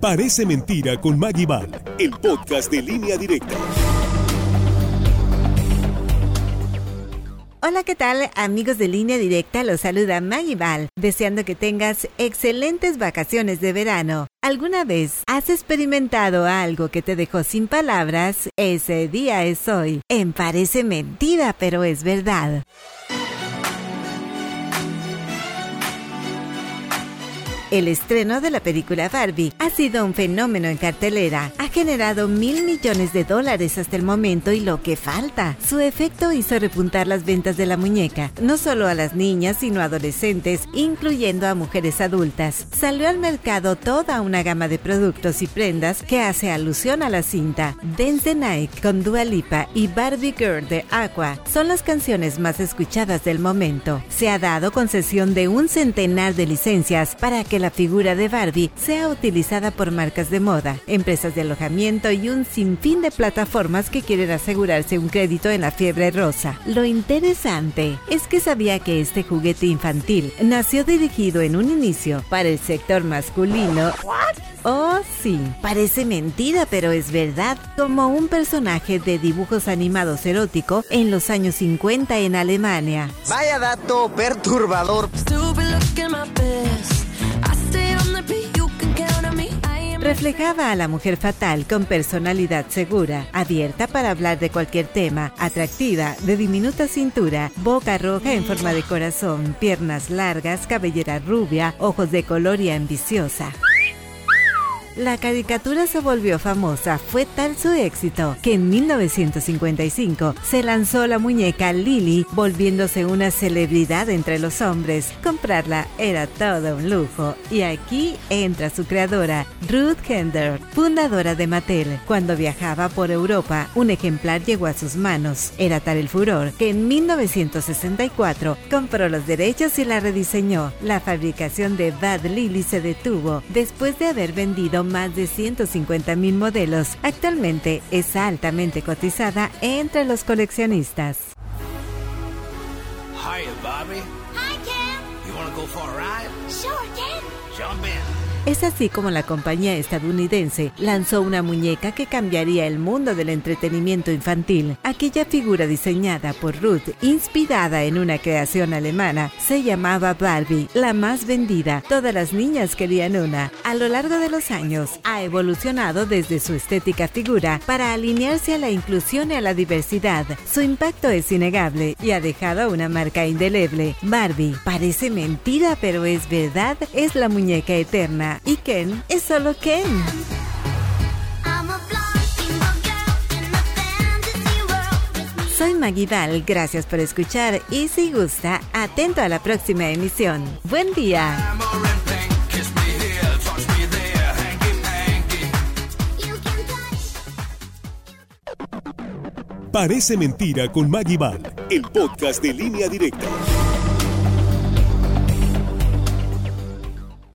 Parece mentira con Maggie el podcast de línea directa. Hola, ¿qué tal? Amigos de línea directa, los saluda Maggie deseando que tengas excelentes vacaciones de verano. ¿Alguna vez has experimentado algo que te dejó sin palabras? Ese día es hoy. En parece mentira, pero es verdad. El estreno de la película Barbie ha sido un fenómeno en cartelera. Ha generado mil millones de dólares hasta el momento y lo que falta. Su efecto hizo repuntar las ventas de la muñeca, no solo a las niñas, sino a adolescentes, incluyendo a mujeres adultas. Salió al mercado toda una gama de productos y prendas que hace alusión a la cinta. Dance the Night con Dua Lipa y Barbie Girl de Aqua son las canciones más escuchadas del momento. Se ha dado concesión de un centenar de licencias para que la figura de Barbie sea utilizada por marcas de moda, empresas de alojamiento y un sinfín de plataformas que quieren asegurarse un crédito en la fiebre rosa. Lo interesante es que sabía que este juguete infantil nació dirigido en un inicio para el sector masculino. Oh, sí, parece mentira, pero es verdad, como un personaje de dibujos animados erótico en los años 50 en Alemania. Vaya dato perturbador. Reflejaba a la mujer fatal con personalidad segura, abierta para hablar de cualquier tema, atractiva, de diminuta cintura, boca roja en forma de corazón, piernas largas, cabellera rubia, ojos de color y ambiciosa. La caricatura se volvió famosa, fue tal su éxito que en 1955 se lanzó la muñeca Lily, volviéndose una celebridad entre los hombres. Comprarla era todo un lujo y aquí entra su creadora, Ruth Hender, fundadora de Mattel. Cuando viajaba por Europa, un ejemplar llegó a sus manos. Era tal el furor que en 1964 compró los derechos y la rediseñó. La fabricación de Bad Lily se detuvo después de haber vendido más de 150 mil modelos. Actualmente es altamente cotizada entre los coleccionistas. Hi, Bobby. Hi, Ken. You want to go for a ride? Sure, Ken. Jump in. Es así como la compañía estadounidense lanzó una muñeca que cambiaría el mundo del entretenimiento infantil. Aquella figura diseñada por Ruth, inspirada en una creación alemana, se llamaba Barbie, la más vendida. Todas las niñas querían una. A lo largo de los años, ha evolucionado desde su estética figura para alinearse a la inclusión y a la diversidad. Su impacto es innegable y ha dejado una marca indeleble. Barbie, parece mentira pero es verdad, es la muñeca eterna y Ken es solo Ken. Soy Maguidal, gracias por escuchar y si gusta, atento a la próxima emisión. Buen día. Parece mentira con Maggie Val, el podcast de línea directa.